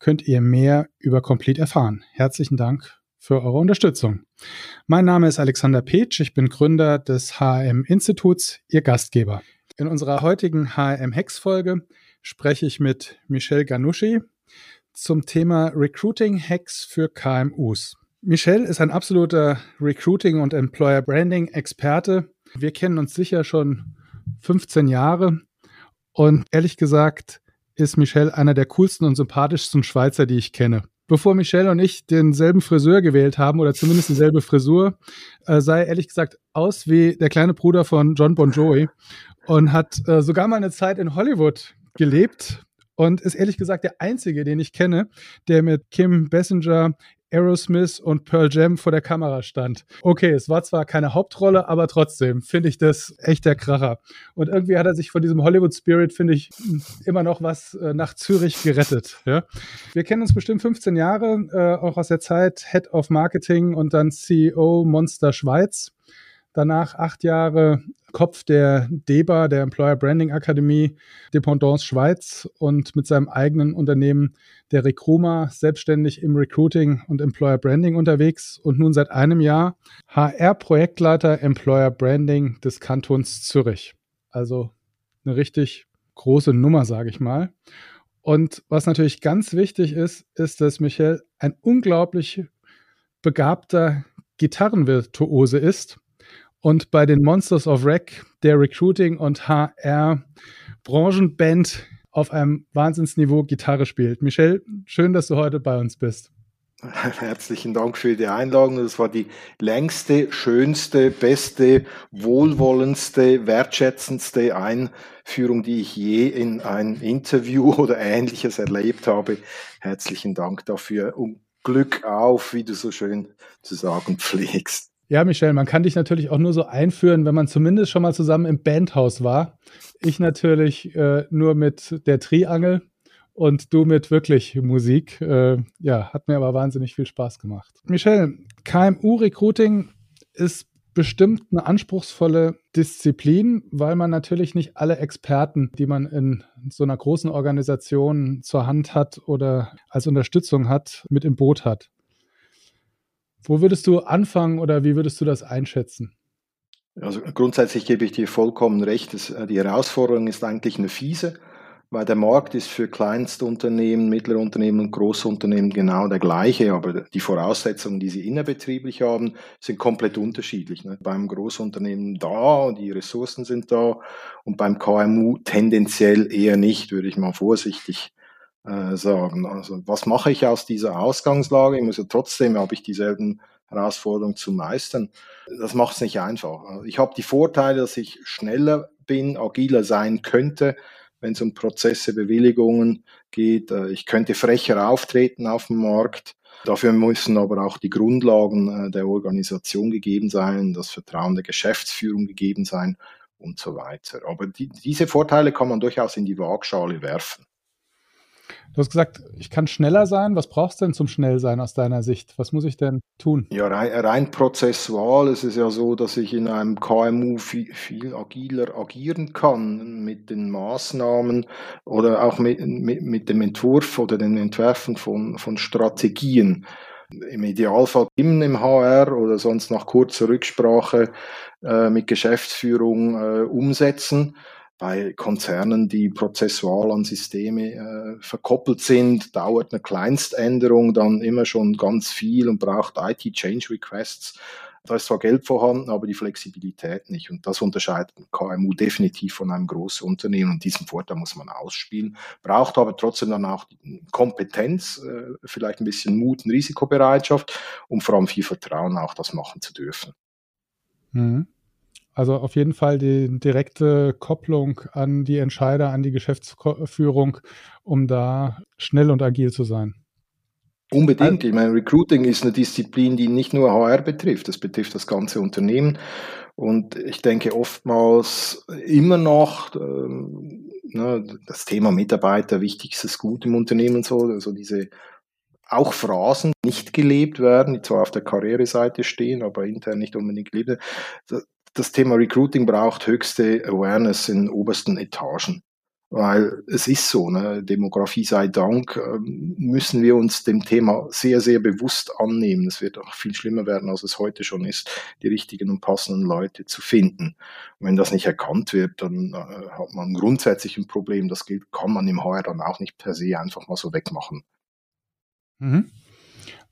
könnt ihr mehr über Complete erfahren. Herzlichen Dank für eure Unterstützung. Mein Name ist Alexander Petsch, ich bin Gründer des HM Instituts, Ihr Gastgeber. In unserer heutigen HM Hex Folge spreche ich mit Michel Ganuschi zum Thema Recruiting Hacks für KMUs. Michel ist ein absoluter Recruiting und Employer Branding Experte. Wir kennen uns sicher schon 15 Jahre und ehrlich gesagt ist Michel einer der coolsten und sympathischsten Schweizer, die ich kenne. Bevor Michel und ich denselben Friseur gewählt haben oder zumindest dieselbe Frisur, äh, sah er ehrlich gesagt aus wie der kleine Bruder von John Bon Jovi und hat äh, sogar mal eine Zeit in Hollywood gelebt und ist ehrlich gesagt der einzige, den ich kenne, der mit Kim Bessinger Aerosmith und Pearl Jam vor der Kamera stand. Okay, es war zwar keine Hauptrolle, aber trotzdem finde ich das echt der Kracher. Und irgendwie hat er sich von diesem Hollywood Spirit, finde ich, immer noch was äh, nach Zürich gerettet. Ja? Wir kennen uns bestimmt 15 Jahre, äh, auch aus der Zeit Head of Marketing und dann CEO Monster Schweiz. Danach acht Jahre Kopf der DEBA, der Employer Branding Akademie, Dependance Schweiz und mit seinem eigenen Unternehmen der Recruima selbstständig im Recruiting und Employer Branding unterwegs und nun seit einem Jahr HR-Projektleiter Employer Branding des Kantons Zürich. Also eine richtig große Nummer, sage ich mal. Und was natürlich ganz wichtig ist, ist, dass Michael ein unglaublich begabter Gitarrenvirtuose ist und bei den Monsters of Rec der Recruiting und HR Branchenband auf einem Wahnsinnsniveau Gitarre spielt. Michel, schön, dass du heute bei uns bist. Herzlichen Dank für die Einladung. Das war die längste, schönste, beste, wohlwollendste, wertschätzendste Einführung, die ich je in ein Interview oder ähnliches erlebt habe. Herzlichen Dank dafür und Glück auf, wie du so schön zu sagen pflegst. Ja, Michelle, man kann dich natürlich auch nur so einführen, wenn man zumindest schon mal zusammen im Bandhaus war. Ich natürlich äh, nur mit der Triangel und du mit wirklich Musik. Äh, ja, hat mir aber wahnsinnig viel Spaß gemacht. Michelle, KMU-Recruiting ist bestimmt eine anspruchsvolle Disziplin, weil man natürlich nicht alle Experten, die man in so einer großen Organisation zur Hand hat oder als Unterstützung hat, mit im Boot hat. Wo würdest du anfangen oder wie würdest du das einschätzen? Also grundsätzlich gebe ich dir vollkommen recht. Äh, die Herausforderung ist eigentlich eine fiese, weil der Markt ist für Kleinstunternehmen, mittlere Unternehmen und große Unternehmen genau der gleiche, aber die Voraussetzungen, die sie innerbetrieblich haben, sind komplett unterschiedlich. Ne? Beim Großunternehmen da, die Ressourcen sind da und beim KMU tendenziell eher nicht, würde ich mal vorsichtig äh, sagen. Also was mache ich aus dieser Ausgangslage? Ich muss ja trotzdem, habe ich dieselben Herausforderungen zu meistern. Das macht es nicht einfach. Also ich habe die Vorteile, dass ich schneller bin, agiler sein könnte, wenn es um Prozesse, Bewilligungen geht. Äh, ich könnte frecher auftreten auf dem Markt. Dafür müssen aber auch die Grundlagen äh, der Organisation gegeben sein, das Vertrauen der Geschäftsführung gegeben sein und so weiter. Aber die, diese Vorteile kann man durchaus in die Waagschale werfen. Du hast gesagt, ich kann schneller sein. Was brauchst du denn zum Schnellsein aus deiner Sicht? Was muss ich denn tun? Ja, rein, rein prozessual ist es ja so, dass ich in einem KMU viel, viel agiler agieren kann mit den Maßnahmen oder auch mit, mit, mit dem Entwurf oder den Entwerfen von, von Strategien. Im Idealfall im HR oder sonst nach kurzer Rücksprache äh, mit Geschäftsführung äh, umsetzen bei Konzernen, die prozessual an Systeme äh, verkoppelt sind, dauert eine Kleinständerung dann immer schon ganz viel und braucht IT-Change Requests. Da ist zwar Geld vorhanden, aber die Flexibilität nicht. Und das unterscheidet ein KMU definitiv von einem großen Unternehmen. Und diesen Vorteil muss man ausspielen. Braucht aber trotzdem dann auch Kompetenz, äh, vielleicht ein bisschen Mut und Risikobereitschaft und vor allem viel Vertrauen, auch das machen zu dürfen. Mhm. Also auf jeden Fall die direkte Kopplung an die Entscheider, an die Geschäftsführung, um da schnell und agil zu sein. Unbedingt. Ich meine, Recruiting ist eine Disziplin, die nicht nur HR betrifft, das betrifft das ganze Unternehmen. Und ich denke oftmals immer noch ähm, ne, das Thema Mitarbeiter, wichtigstes Gut im Unternehmen, so, also diese auch Phrasen nicht gelebt werden, die zwar auf der Karriereseite stehen, aber intern nicht unbedingt gelebt das Thema Recruiting braucht höchste Awareness in obersten Etagen. Weil es ist so, ne, Demografie sei Dank, ähm, müssen wir uns dem Thema sehr, sehr bewusst annehmen. Es wird auch viel schlimmer werden, als es heute schon ist, die richtigen und passenden Leute zu finden. Und wenn das nicht erkannt wird, dann äh, hat man grundsätzlich ein Problem. Das gilt, kann man im HR dann auch nicht per se einfach mal so wegmachen. Mhm.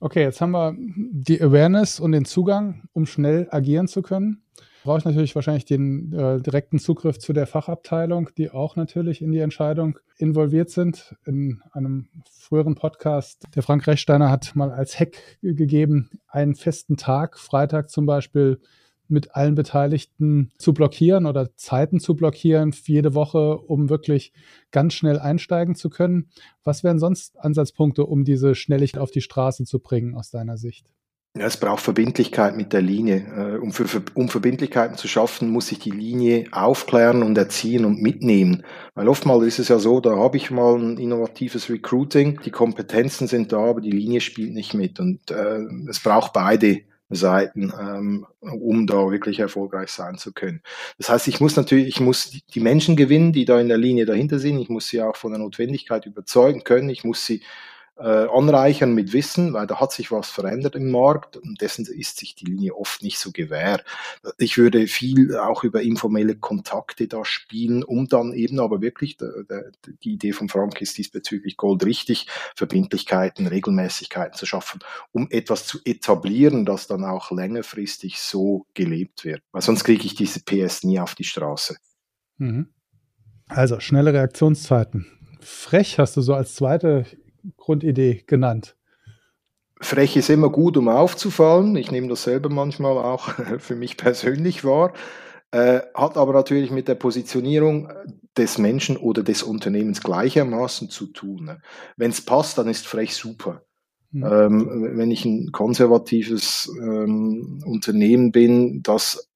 Okay, jetzt haben wir die Awareness und den Zugang, um schnell agieren zu können brauche ich natürlich wahrscheinlich den äh, direkten Zugriff zu der Fachabteilung, die auch natürlich in die Entscheidung involviert sind. In einem früheren Podcast, der Frank Rechsteiner hat mal als Hack gegeben, einen festen Tag, Freitag zum Beispiel, mit allen Beteiligten zu blockieren oder Zeiten zu blockieren, jede Woche, um wirklich ganz schnell einsteigen zu können. Was wären sonst Ansatzpunkte, um diese Schnelligkeit auf die Straße zu bringen aus deiner Sicht? Ja, es braucht Verbindlichkeit mit der Linie. Äh, um, für, um Verbindlichkeiten zu schaffen, muss ich die Linie aufklären und erziehen und mitnehmen. Weil oftmals ist es ja so, da habe ich mal ein innovatives Recruiting, die Kompetenzen sind da, aber die Linie spielt nicht mit. Und äh, es braucht beide Seiten, ähm, um da wirklich erfolgreich sein zu können. Das heißt, ich muss natürlich, ich muss die Menschen gewinnen, die da in der Linie dahinter sind. Ich muss sie auch von der Notwendigkeit überzeugen können. Ich muss sie äh, anreichern mit Wissen, weil da hat sich was verändert im Markt und dessen ist sich die Linie oft nicht so gewähr. Ich würde viel auch über informelle Kontakte da spielen, um dann eben aber wirklich, der, der, die Idee von Frank ist diesbezüglich goldrichtig, Verbindlichkeiten, Regelmäßigkeiten zu schaffen, um etwas zu etablieren, das dann auch längerfristig so gelebt wird. Weil sonst kriege ich diese PS nie auf die Straße. Mhm. Also schnelle Reaktionszeiten. Frech hast du so als zweite Grundidee genannt. Frech ist immer gut, um aufzufallen. Ich nehme das selber manchmal auch für mich persönlich wahr. Äh, hat aber natürlich mit der Positionierung des Menschen oder des Unternehmens gleichermaßen zu tun. Ne? Wenn es passt, dann ist frech super. Mhm. Ähm, wenn ich ein konservatives ähm, Unternehmen bin, das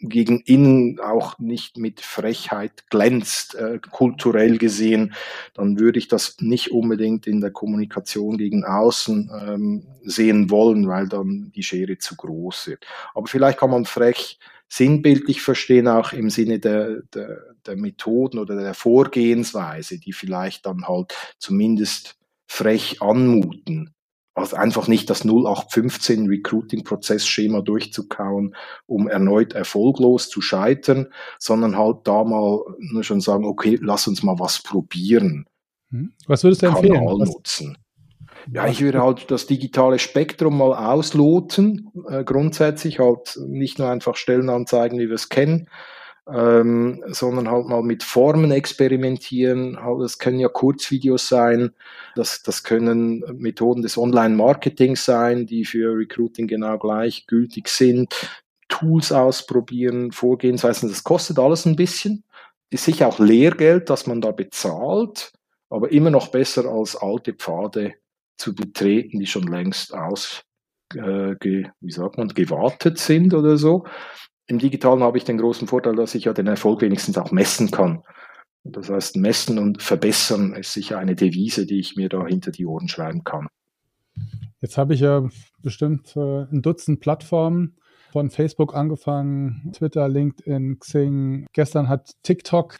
gegen innen auch nicht mit Frechheit glänzt, äh, kulturell gesehen, dann würde ich das nicht unbedingt in der Kommunikation gegen außen ähm, sehen wollen, weil dann die Schere zu groß wird. Aber vielleicht kann man frech sinnbildlich verstehen, auch im Sinne der, der, der Methoden oder der Vorgehensweise, die vielleicht dann halt zumindest frech anmuten. Also einfach nicht das 0815 Recruiting-Prozessschema durchzukauen, um erneut erfolglos zu scheitern, sondern halt da mal nur schon sagen, okay, lass uns mal was probieren. Hm? Was würdest du empfehlen? Kanal nutzen. Ja, ich würde halt das digitale Spektrum mal ausloten, äh, grundsätzlich halt nicht nur einfach Stellenanzeigen, wie wir es kennen, ähm, sondern halt mal mit Formen experimentieren. Halt, das können ja Kurzvideos sein, das, das können Methoden des Online-Marketings sein, die für Recruiting genau gleich gültig sind. Tools ausprobieren, Vorgehensweisen, das kostet alles ein bisschen. Ist sicher auch Lehrgeld, das man da bezahlt, aber immer noch besser als alte Pfade zu betreten, die schon längst aus, äh, ge, wie sagt man, gewartet sind oder so. Im Digitalen habe ich den großen Vorteil, dass ich ja den Erfolg wenigstens auch messen kann. Das heißt, messen und verbessern ist sicher eine Devise, die ich mir da hinter die Ohren schreiben kann. Jetzt habe ich ja bestimmt äh, ein Dutzend Plattformen von Facebook angefangen, Twitter, LinkedIn, Xing. Gestern hat TikTok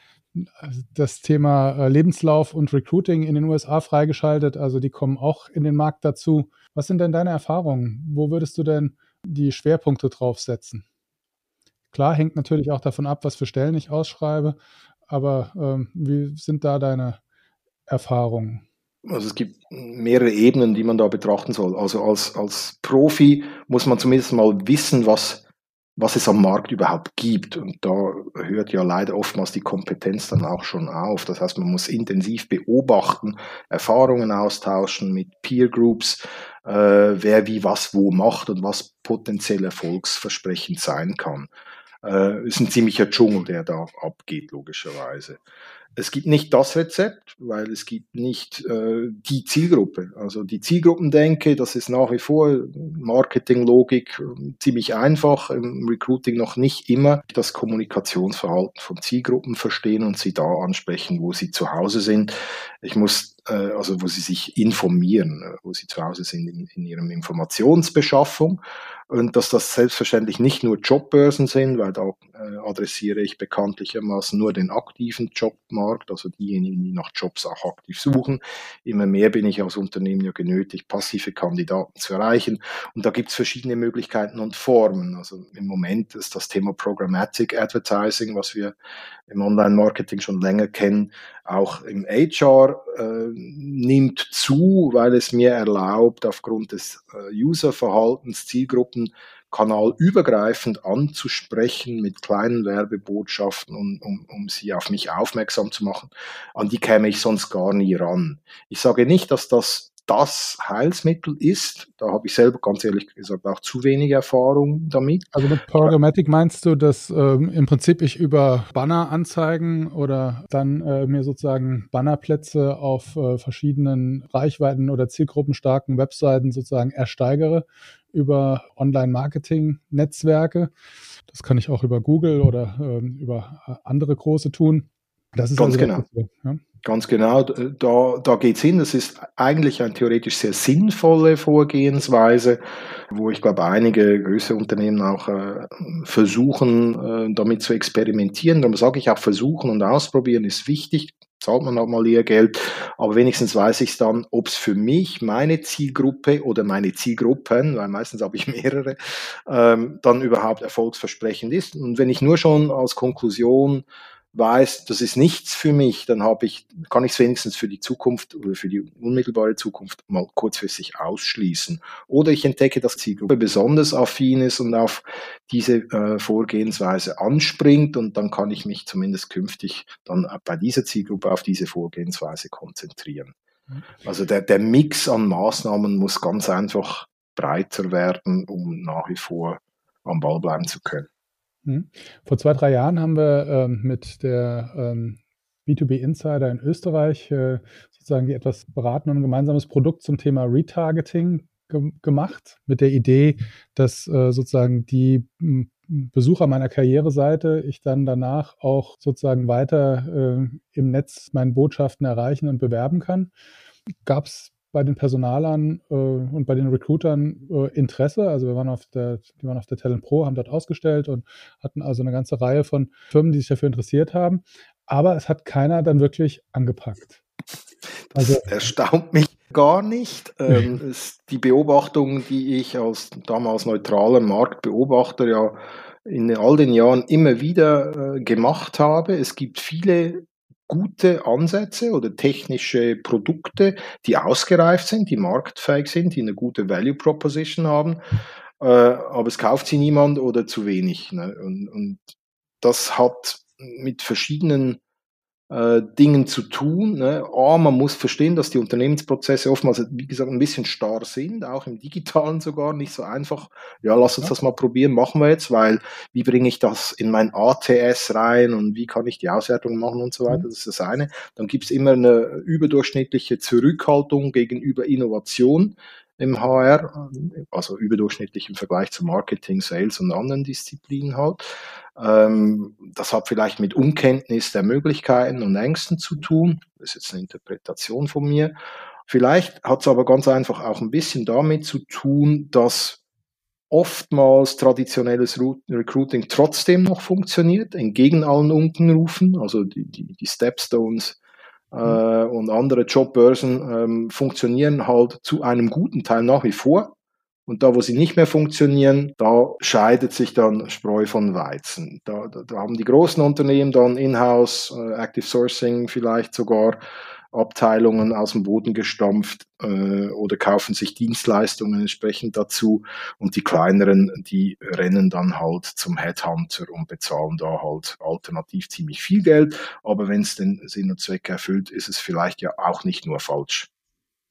das Thema äh, Lebenslauf und Recruiting in den USA freigeschaltet. Also die kommen auch in den Markt dazu. Was sind denn deine Erfahrungen? Wo würdest du denn die Schwerpunkte draufsetzen? Klar, hängt natürlich auch davon ab, was für Stellen ich ausschreibe, aber ähm, wie sind da deine Erfahrungen? Also es gibt mehrere Ebenen, die man da betrachten soll. Also als, als Profi muss man zumindest mal wissen, was, was es am Markt überhaupt gibt. Und da hört ja leider oftmals die Kompetenz dann auch schon auf. Das heißt, man muss intensiv beobachten, Erfahrungen austauschen mit Peer Groups, äh, wer wie was wo macht und was potenziell erfolgsversprechend sein kann. Äh, ist ein ziemlicher Dschungel, der da abgeht, logischerweise. Es gibt nicht das Rezept, weil es gibt nicht äh, die Zielgruppe. Also die Zielgruppendenke, das ist nach wie vor Marketinglogik äh, ziemlich einfach, im Recruiting noch nicht immer das Kommunikationsverhalten von Zielgruppen verstehen und sie da ansprechen, wo sie zu Hause sind. Ich muss äh, also wo sie sich informieren, äh, wo sie zu Hause sind in, in ihrem Informationsbeschaffung und dass das selbstverständlich nicht nur Jobbörsen sind, weil da äh, adressiere ich bekanntlichermaßen nur den aktiven Jobmarkt, also diejenigen, die nach Jobs auch aktiv suchen. Immer mehr bin ich als Unternehmen ja genötigt, passive Kandidaten zu erreichen und da gibt es verschiedene Möglichkeiten und Formen. Also im Moment ist das Thema Programmatic Advertising, was wir im Online-Marketing schon länger kennen, auch im HR äh, nimmt zu, weil es mir erlaubt, aufgrund des äh, Userverhaltens Zielgruppen kanalübergreifend anzusprechen mit kleinen Werbebotschaften, um, um, um sie auf mich aufmerksam zu machen. An die käme ich sonst gar nie ran. Ich sage nicht, dass das das Heilsmittel ist. Da habe ich selber ganz ehrlich gesagt auch zu wenig Erfahrung damit. Also mit Programmatic meinst du, dass ähm, im Prinzip ich über Banner-Anzeigen oder dann äh, mir sozusagen Bannerplätze auf äh, verschiedenen Reichweiten oder zielgruppenstarken Webseiten sozusagen ersteigere über Online-Marketing-Netzwerke. Das kann ich auch über Google oder ähm, über andere große tun. Das ist ganz also genau. Das, ja? Ganz genau, da, da geht es hin. Das ist eigentlich eine theoretisch sehr sinnvolle Vorgehensweise, wo ich glaube, einige größere Unternehmen auch äh, versuchen, äh, damit zu experimentieren. Darum sage ich auch, versuchen und ausprobieren ist wichtig. Zahlt man auch mal ihr Geld, aber wenigstens weiß ich es dann, ob es für mich, meine Zielgruppe oder meine Zielgruppen, weil meistens habe ich mehrere, ähm, dann überhaupt erfolgsversprechend ist. Und wenn ich nur schon als Konklusion weiß, das ist nichts für mich, dann habe ich, kann ich es wenigstens für die Zukunft oder für die unmittelbare Zukunft mal kurzfristig ausschließen. Oder ich entdecke, dass die Zielgruppe besonders affin ist und auf diese äh, Vorgehensweise anspringt und dann kann ich mich zumindest künftig dann bei dieser Zielgruppe auf diese Vorgehensweise konzentrieren. Also der, der Mix an Maßnahmen muss ganz einfach breiter werden, um nach wie vor am Ball bleiben zu können. Hm. Vor zwei, drei Jahren haben wir ähm, mit der ähm, B2B Insider in Österreich äh, sozusagen die etwas beraten und ein gemeinsames Produkt zum Thema Retargeting ge gemacht, mit der Idee, dass äh, sozusagen die hm, Besucher meiner Karriereseite ich dann danach auch sozusagen weiter äh, im Netz meinen Botschaften erreichen und bewerben kann. Gab es bei den Personalern äh, und bei den Recruitern äh, Interesse. Also wir waren auf der, die waren auf der Talent Pro, haben dort ausgestellt und hatten also eine ganze Reihe von Firmen, die sich dafür interessiert haben. Aber es hat keiner dann wirklich angepackt. Also, das erstaunt mich gar nicht. Ähm, ist die Beobachtung, die ich als damals neutraler Marktbeobachter ja in all den Jahren immer wieder äh, gemacht habe. Es gibt viele gute Ansätze oder technische Produkte, die ausgereift sind, die marktfähig sind, die eine gute Value Proposition haben, äh, aber es kauft sie niemand oder zu wenig. Ne? Und, und das hat mit verschiedenen äh, Dingen zu tun. Ne? A, man muss verstehen, dass die Unternehmensprozesse oftmals, wie gesagt, ein bisschen starr sind, auch im digitalen sogar, nicht so einfach. Ja, lass uns ja. das mal probieren, machen wir jetzt, weil wie bringe ich das in mein ATS rein und wie kann ich die Auswertung machen und so weiter, mhm. das ist das eine. Dann gibt es immer eine überdurchschnittliche Zurückhaltung gegenüber Innovation im HR, also überdurchschnittlich im Vergleich zu Marketing, Sales und anderen Disziplinen halt. Ähm, das hat vielleicht mit Unkenntnis der Möglichkeiten und Ängsten zu tun. Das ist jetzt eine Interpretation von mir. Vielleicht hat es aber ganz einfach auch ein bisschen damit zu tun, dass oftmals traditionelles Recruiting trotzdem noch funktioniert, entgegen allen Unkenrufen, also die, die, die Stepstones äh, und andere Jobbörsen ähm, funktionieren halt zu einem guten Teil nach wie vor. Und da, wo sie nicht mehr funktionieren, da scheidet sich dann Spreu von Weizen. Da, da, da haben die großen Unternehmen dann In-house, äh, Active Sourcing vielleicht sogar Abteilungen aus dem Boden gestampft äh, oder kaufen sich Dienstleistungen entsprechend dazu und die kleineren, die rennen dann halt zum Headhunter und bezahlen da halt alternativ ziemlich viel Geld, aber wenn es den Sinn und Zweck erfüllt, ist es vielleicht ja auch nicht nur falsch.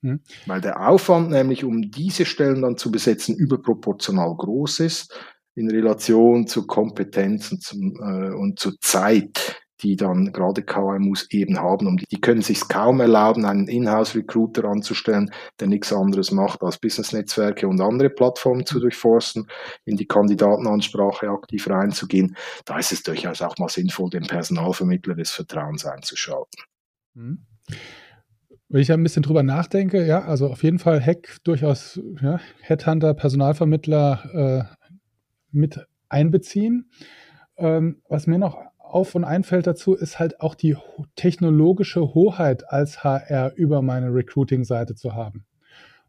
Hm. Weil der Aufwand nämlich, um diese Stellen dann zu besetzen, überproportional groß ist. in Relation zu Kompetenz und, zum, äh, und zur Zeit, die dann gerade KMUs eben haben. Und die können sich kaum erlauben, einen Inhouse-Recruiter anzustellen, der nichts anderes macht, als Business-Netzwerke und andere Plattformen zu durchforsten, in die Kandidatenansprache aktiv reinzugehen. Da ist es durchaus auch mal sinnvoll, den Personalvermittler des Vertrauens einzuschalten. Mhm. Wenn ich ein bisschen drüber nachdenke, ja, also auf jeden Fall Hack durchaus ja, Headhunter, Personalvermittler äh, mit einbeziehen. Ähm, was mir noch auf und einfällt dazu, ist halt auch die technologische Hoheit als HR über meine Recruiting-Seite zu haben.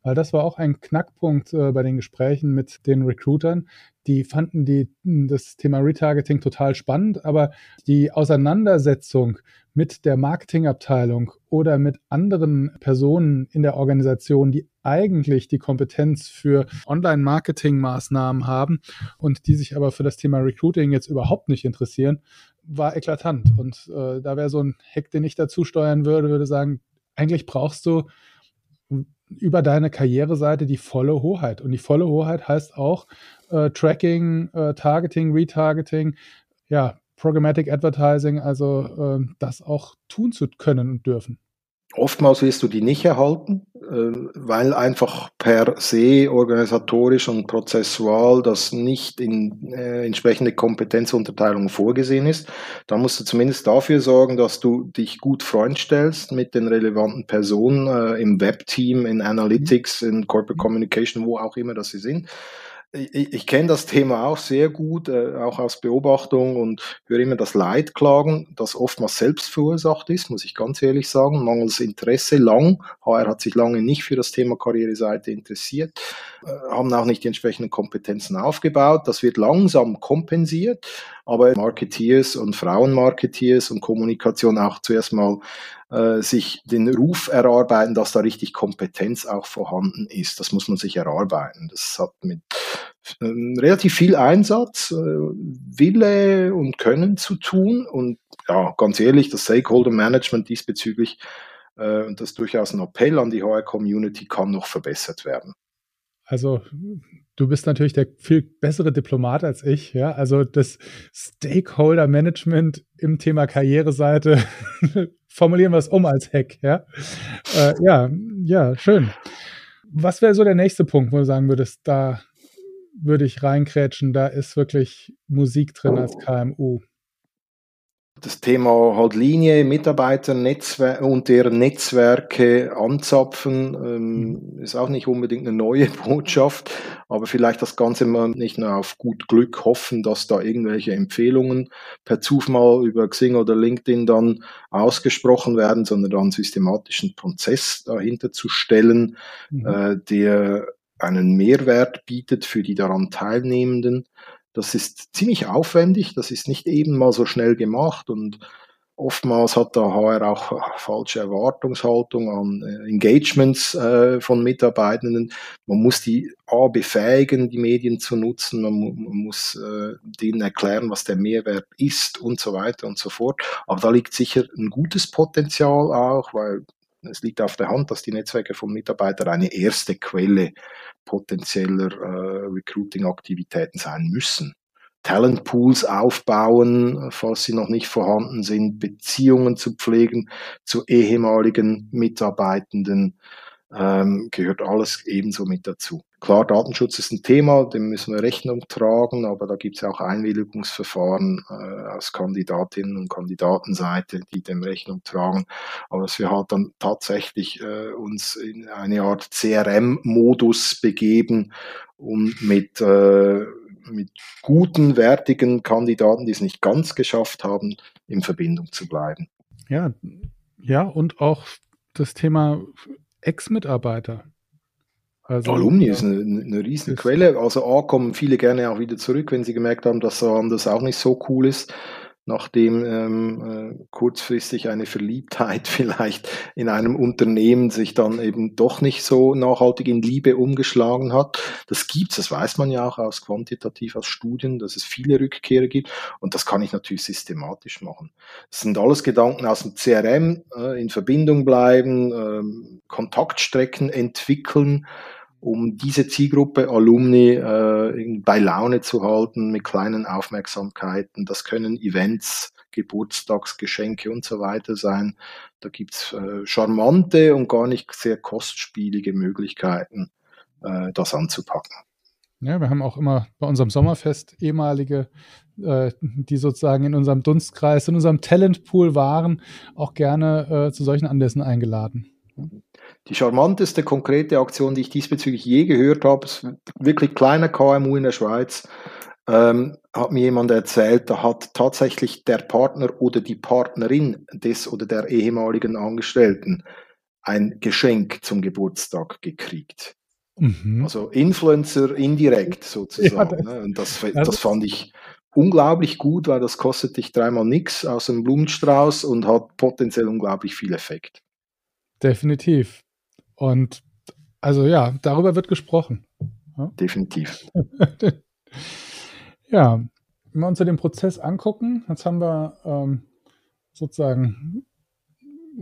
Weil das war auch ein Knackpunkt äh, bei den Gesprächen mit den Recruitern. Die fanden die, das Thema Retargeting total spannend, aber die Auseinandersetzung mit der Marketingabteilung oder mit anderen Personen in der Organisation, die eigentlich die Kompetenz für Online-Marketing-Maßnahmen haben und die sich aber für das Thema Recruiting jetzt überhaupt nicht interessieren, war eklatant. Und äh, da wäre so ein Hack, den ich dazu steuern würde, würde sagen, eigentlich brauchst du über deine Karriereseite die volle Hoheit. Und die volle Hoheit heißt auch äh, Tracking, äh, Targeting, Retargeting, ja, Programmatic Advertising, also äh, das auch tun zu können und dürfen. Oftmals wirst du die nicht erhalten, äh, weil einfach per se organisatorisch und prozessual das nicht in äh, entsprechende Kompetenzunterteilung vorgesehen ist. Da musst du zumindest dafür sorgen, dass du dich gut freundstellst mit den relevanten Personen äh, im Webteam, in Analytics, in Corporate Communication, wo auch immer das sie sind ich, ich kenne das Thema auch sehr gut, äh, auch aus Beobachtung und höre immer das Leid klagen, das oftmals selbst verursacht ist, muss ich ganz ehrlich sagen, mangels Interesse lang. HR hat sich lange nicht für das Thema Karriereseite interessiert, äh, haben auch nicht die entsprechenden Kompetenzen aufgebaut. Das wird langsam kompensiert, aber Marketeers und Frauenmarketeers und Kommunikation auch zuerst mal äh, sich den Ruf erarbeiten, dass da richtig Kompetenz auch vorhanden ist. Das muss man sich erarbeiten. Das hat mit äh, relativ viel Einsatz, äh, Wille und Können zu tun. Und ja, ganz ehrlich, das Stakeholder Management diesbezüglich, und das ist durchaus ein Appell an die HR-Community, kann noch verbessert werden. Also du bist natürlich der viel bessere Diplomat als ich, ja. Also das Stakeholder Management im Thema Karriereseite formulieren wir es um als Hack, ja. Äh, ja, ja, schön. Was wäre so der nächste Punkt, wo du sagen würdest, da würde ich reinkrätschen, da ist wirklich Musik drin als KMU? Das Thema halt Linie, Mitarbeiter Netzwer und deren Netzwerke anzapfen, ähm, mhm. ist auch nicht unbedingt eine neue Botschaft, aber vielleicht das Ganze mal nicht nur auf gut Glück hoffen, dass da irgendwelche Empfehlungen per Zufall über Xing oder LinkedIn dann ausgesprochen werden, sondern dann systematischen Prozess dahinter zu stellen, mhm. äh, der einen Mehrwert bietet für die daran Teilnehmenden das ist ziemlich aufwendig, das ist nicht eben mal so schnell gemacht und oftmals hat der HR auch falsche Erwartungshaltung an äh, Engagements äh, von Mitarbeitenden. Man muss die A befähigen, die Medien zu nutzen, man, man muss äh, denen erklären, was der Mehrwert ist und so weiter und so fort. Aber da liegt sicher ein gutes Potenzial auch, weil es liegt auf der Hand, dass die Netzwerke von Mitarbeitern eine erste Quelle potenzieller äh, Recruiting-Aktivitäten sein müssen. Talentpools aufbauen, falls sie noch nicht vorhanden sind, Beziehungen zu pflegen zu ehemaligen Mitarbeitenden, ähm, gehört alles ebenso mit dazu. Klar, Datenschutz ist ein Thema, dem müssen wir Rechnung tragen, aber da gibt es auch Einwilligungsverfahren äh, aus Kandidatinnen und Kandidatenseite, die dem Rechnung tragen. Aber dass wir halt dann tatsächlich äh, uns in eine Art CRM-Modus begeben, um mit, äh, mit guten, wertigen Kandidaten, die es nicht ganz geschafft haben, in Verbindung zu bleiben. Ja, ja, und auch das Thema Ex-Mitarbeiter. Also, Alumni ja, ist eine, eine riesen Quelle. Also A kommen viele gerne auch wieder zurück, wenn sie gemerkt haben, dass das auch nicht so cool ist nachdem ähm, äh, kurzfristig eine Verliebtheit vielleicht in einem Unternehmen sich dann eben doch nicht so nachhaltig in Liebe umgeschlagen hat. Das gibt's, das weiß man ja auch aus quantitativ aus Studien, dass es viele Rückkehrer gibt und das kann ich natürlich systematisch machen. Das sind alles Gedanken aus dem CRM, äh, in Verbindung bleiben, äh, Kontaktstrecken entwickeln um diese Zielgruppe Alumni äh, bei Laune zu halten mit kleinen Aufmerksamkeiten. Das können Events, Geburtstagsgeschenke und so weiter sein. Da gibt's äh, charmante und gar nicht sehr kostspielige Möglichkeiten, äh, das anzupacken. Ja, wir haben auch immer bei unserem Sommerfest ehemalige, äh, die sozusagen in unserem Dunstkreis, in unserem Talentpool waren, auch gerne äh, zu solchen Anlässen eingeladen. Die charmanteste konkrete Aktion, die ich diesbezüglich je gehört habe, ist wirklich kleiner KMU in der Schweiz, ähm, hat mir jemand erzählt, da hat tatsächlich der Partner oder die Partnerin des oder der ehemaligen Angestellten ein Geschenk zum Geburtstag gekriegt. Mhm. Also Influencer indirekt sozusagen. Ja, ne? Und das, das fand ich unglaublich gut, weil das kostet dich dreimal nichts aus einem Blumenstrauß und hat potenziell unglaublich viel Effekt. Definitiv. Und also ja, darüber wird gesprochen. Ja? Definitiv. ja, wenn wir uns den Prozess angucken, jetzt haben wir ähm, sozusagen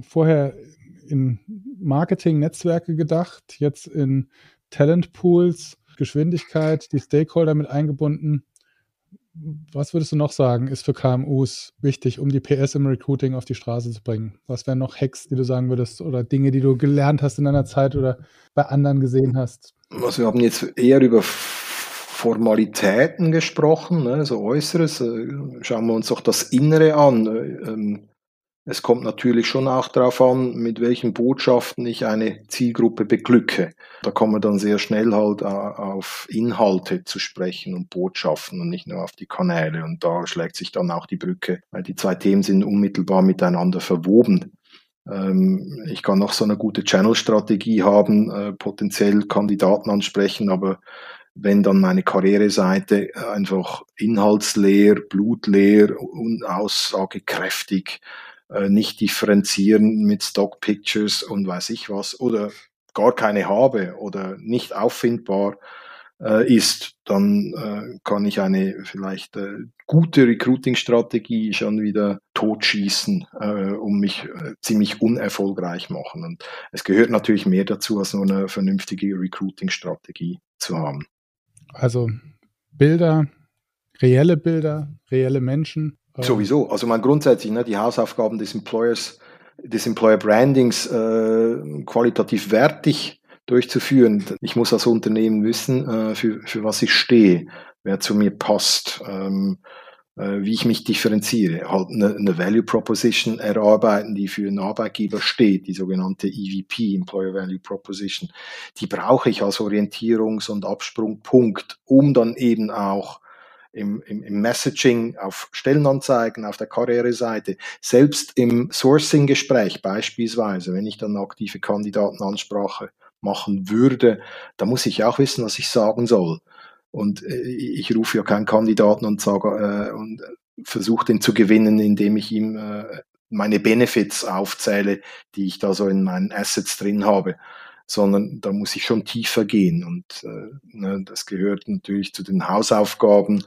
vorher in Marketing-Netzwerke gedacht, jetzt in Talentpools, Geschwindigkeit, die Stakeholder mit eingebunden. Was würdest du noch sagen, ist für KMUs wichtig, um die PS im Recruiting auf die Straße zu bringen? Was wären noch Hacks, die du sagen würdest oder Dinge, die du gelernt hast in deiner Zeit oder bei anderen gesehen hast? Also wir haben jetzt eher über Formalitäten gesprochen, ne, so Äußeres. Äh, schauen wir uns doch das Innere an. Es kommt natürlich schon auch darauf an, mit welchen Botschaften ich eine Zielgruppe beglücke. Da kommen wir dann sehr schnell halt äh, auf Inhalte zu sprechen und Botschaften und nicht nur auf die Kanäle. Und da schlägt sich dann auch die Brücke, weil die zwei Themen sind unmittelbar miteinander verwoben. Ähm, ich kann noch so eine gute Channel-Strategie haben, äh, potenziell Kandidaten ansprechen, aber wenn dann meine Karriereseite einfach inhaltsleer, blutleer, unaussagekräftig äh, nicht differenzieren mit Stock Pictures und weiß ich was oder gar keine habe oder nicht auffindbar äh, ist, dann äh, kann ich eine vielleicht äh, gute Recruiting-Strategie schon wieder totschießen äh, und mich äh, ziemlich unerfolgreich machen. Und es gehört natürlich mehr dazu, als nur eine vernünftige Recruiting-Strategie zu haben. Also Bilder, reelle Bilder, reelle Menschen, Sowieso. Also man grundsätzlich ne, die Hausaufgaben des Employers, des Employer Brandings äh, qualitativ wertig durchzuführen. Ich muss als Unternehmen wissen, äh, für, für was ich stehe, wer zu mir passt, ähm, äh, wie ich mich differenziere. Halt eine, eine Value Proposition erarbeiten, die für einen Arbeitgeber steht, die sogenannte EVP, Employer Value Proposition. Die brauche ich als Orientierungs- und Absprungpunkt, um dann eben auch im, im, im Messaging, auf Stellenanzeigen, auf der Karriereseite, selbst im Sourcing-Gespräch beispielsweise, wenn ich dann aktive Kandidatenansprache machen würde, da muss ich auch wissen, was ich sagen soll. Und äh, ich rufe ja keinen Kandidaten und sage äh, und versuche den zu gewinnen, indem ich ihm äh, meine Benefits aufzähle, die ich da so in meinen Assets drin habe sondern da muss ich schon tiefer gehen. Und äh, ne, das gehört natürlich zu den Hausaufgaben,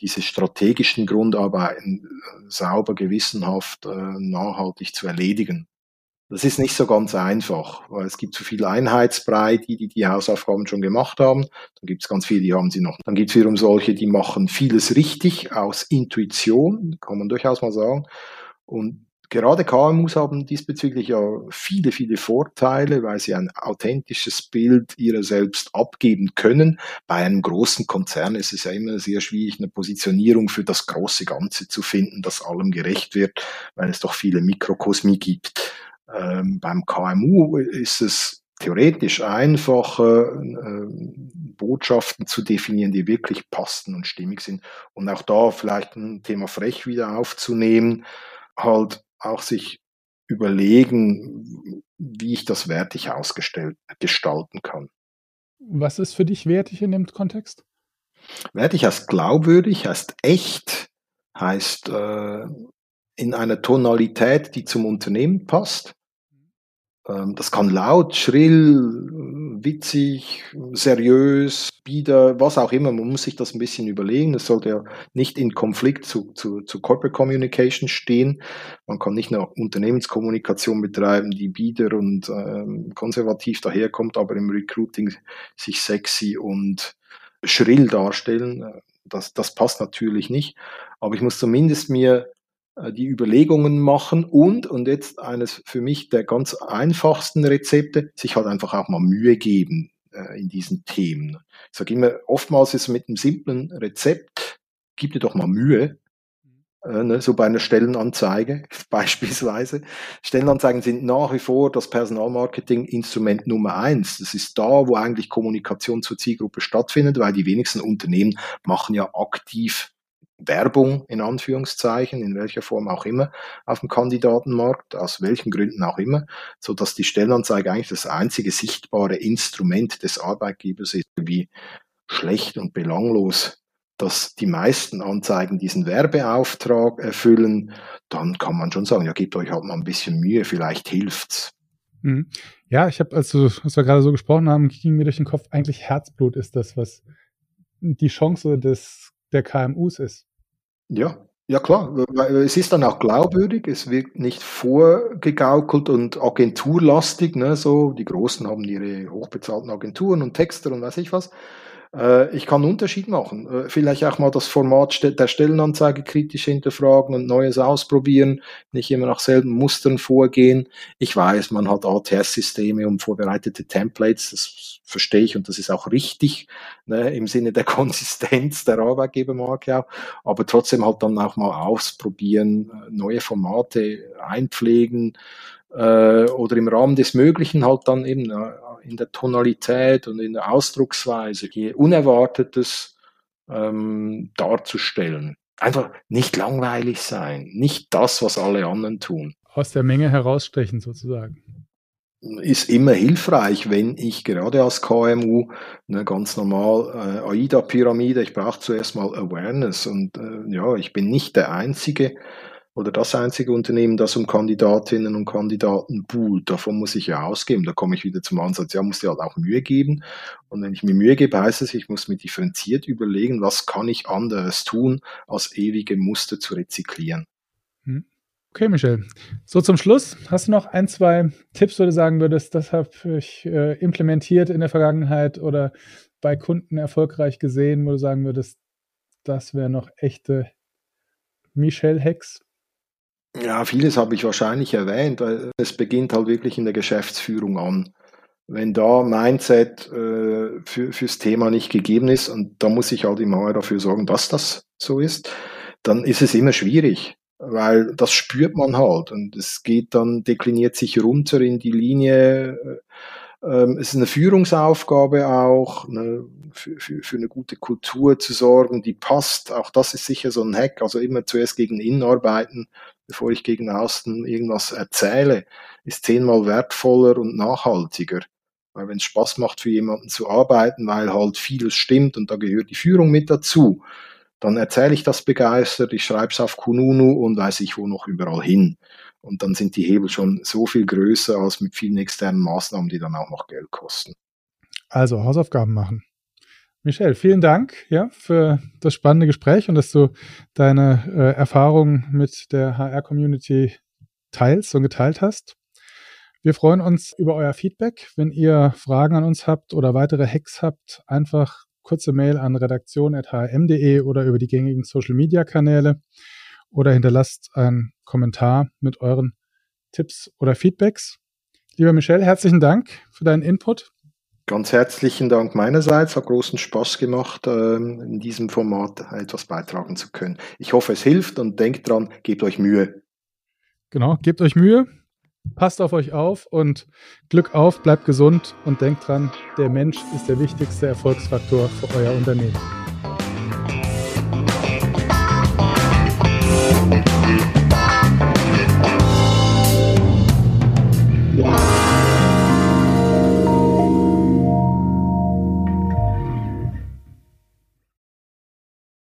diese strategischen Grundarbeiten äh, sauber, gewissenhaft, äh, nachhaltig zu erledigen. Das ist nicht so ganz einfach, weil es gibt zu viel Einheitsbrei, die, die die Hausaufgaben schon gemacht haben. Dann gibt es ganz viele, die haben sie noch. Dann gibt es wiederum solche, die machen vieles richtig aus Intuition, kann man durchaus mal sagen. Und Gerade KMUs haben diesbezüglich ja viele, viele Vorteile, weil sie ein authentisches Bild ihrer selbst abgeben können. Bei einem großen Konzern ist es ja immer sehr schwierig, eine Positionierung für das große Ganze zu finden, das allem gerecht wird, weil es doch viele Mikrokosmi gibt. Ähm, beim KMU ist es theoretisch einfacher, äh, Botschaften zu definieren, die wirklich passen und stimmig sind. Und auch da vielleicht ein Thema frech wieder aufzunehmen, halt auch sich überlegen, wie ich das wertig ausgestellt gestalten kann. Was ist für dich wertig in dem Kontext? Wertig heißt glaubwürdig, heißt echt, heißt äh, in einer Tonalität, die zum Unternehmen passt. Ähm, das kann laut, schrill, witzig, seriös, bieder, was auch immer. Man muss sich das ein bisschen überlegen. Das sollte ja nicht in Konflikt zu, zu, zu Corporate Communication stehen. Man kann nicht eine Unternehmenskommunikation betreiben, die bieder und ähm, konservativ daherkommt, aber im Recruiting sich sexy und schrill darstellen. Das, das passt natürlich nicht. Aber ich muss zumindest mir äh, die Überlegungen machen und, und jetzt eines für mich der ganz einfachsten Rezepte, sich halt einfach auch mal Mühe geben äh, in diesen Themen. Ich sage immer, oftmals ist mit einem simplen Rezept, gib dir doch mal Mühe, äh, ne, so bei einer Stellenanzeige beispielsweise. Stellenanzeigen sind nach wie vor das Personalmarketing-Instrument Nummer eins. Das ist da, wo eigentlich Kommunikation zur Zielgruppe stattfindet, weil die wenigsten Unternehmen machen ja aktiv Werbung in Anführungszeichen, in welcher Form auch immer, auf dem Kandidatenmarkt, aus welchen Gründen auch immer, so dass die Stellenanzeige eigentlich das einzige sichtbare Instrument des Arbeitgebers ist, wie schlecht und belanglos dass die meisten Anzeigen diesen Werbeauftrag erfüllen, dann kann man schon sagen, ja, gebt euch halt mal ein bisschen Mühe, vielleicht hilft's. Mhm. Ja, ich habe, als, als wir gerade so gesprochen haben, ging mir durch den Kopf, eigentlich Herzblut ist das, was die Chance des, der KMUs ist. Ja, ja klar, es ist dann auch glaubwürdig, es wird nicht vorgegaukelt und agenturlastig, ne, so, die Großen haben ihre hochbezahlten Agenturen und Texter und weiß ich was, äh, ich kann einen Unterschied machen. Äh, vielleicht auch mal das Format der Stellenanzeige kritisch hinterfragen und Neues ausprobieren, nicht immer nach selben Mustern vorgehen. Ich weiß, man hat ATS-Systeme und vorbereitete Templates, das verstehe ich und das ist auch richtig, ne, im Sinne der Konsistenz der Arbeitgebermarke auch, aber trotzdem halt dann auch mal ausprobieren, neue Formate einpflegen, äh, oder im Rahmen des Möglichen halt dann eben äh, in der Tonalität und in der Ausdrucksweise Unerwartetes ähm, darzustellen. Einfach nicht langweilig sein, nicht das, was alle anderen tun. Aus der Menge herausstechen sozusagen ist immer hilfreich, wenn ich gerade als KMU eine ganz normal äh, AIDA-Pyramide, ich brauche zuerst mal Awareness und äh, ja, ich bin nicht der Einzige, oder das einzige Unternehmen, das um Kandidatinnen und Kandidaten buhlt. Davon muss ich ja ausgeben. Da komme ich wieder zum Ansatz, ja, muss dir halt auch Mühe geben. Und wenn ich mir Mühe gebe, heißt es, ich muss mir differenziert überlegen, was kann ich anderes tun, als ewige Muster zu rezyklieren. Hm. Okay, Michel. So zum Schluss, hast du noch ein, zwei Tipps, wo du sagen würdest, das habe ich äh, implementiert in der Vergangenheit oder bei Kunden erfolgreich gesehen, wo du sagen würdest, das wäre noch echte Michel-Hacks? Ja, vieles habe ich wahrscheinlich erwähnt. Es beginnt halt wirklich in der Geschäftsführung an. Wenn da Mindset äh, für, fürs Thema nicht gegeben ist, und da muss ich halt immer dafür sorgen, dass das so ist, dann ist es immer schwierig, weil das spürt man halt und es geht dann, dekliniert sich runter in die Linie. Äh, äh, es ist eine Führungsaufgabe auch, eine, für, für, für eine gute Kultur zu sorgen, die passt. Auch das ist sicher so ein Hack. Also immer zuerst gegen innen arbeiten, bevor ich gegen außen irgendwas erzähle, ist zehnmal wertvoller und nachhaltiger. Weil wenn es Spaß macht, für jemanden zu arbeiten, weil halt vieles stimmt und da gehört die Führung mit dazu, dann erzähle ich das begeistert, ich schreibe es auf Kununu und weiß ich wo noch überall hin. Und dann sind die Hebel schon so viel größer als mit vielen externen Maßnahmen, die dann auch noch Geld kosten. Also Hausaufgaben machen. Michelle, vielen Dank ja, für das spannende Gespräch und dass du deine äh, Erfahrungen mit der HR-Community teilst und geteilt hast. Wir freuen uns über euer Feedback. Wenn ihr Fragen an uns habt oder weitere Hacks habt, einfach kurze Mail an redaktion.hm.de oder über die gängigen Social-Media-Kanäle oder hinterlasst einen Kommentar mit euren Tipps oder Feedbacks. Lieber Michelle, herzlichen Dank für deinen Input. Ganz herzlichen Dank meinerseits. Hat großen Spaß gemacht, ähm, in diesem Format etwas beitragen zu können. Ich hoffe, es hilft und denkt dran, gebt euch Mühe. Genau, gebt euch Mühe, passt auf euch auf und Glück auf, bleibt gesund und denkt dran, der Mensch ist der wichtigste Erfolgsfaktor für euer Unternehmen.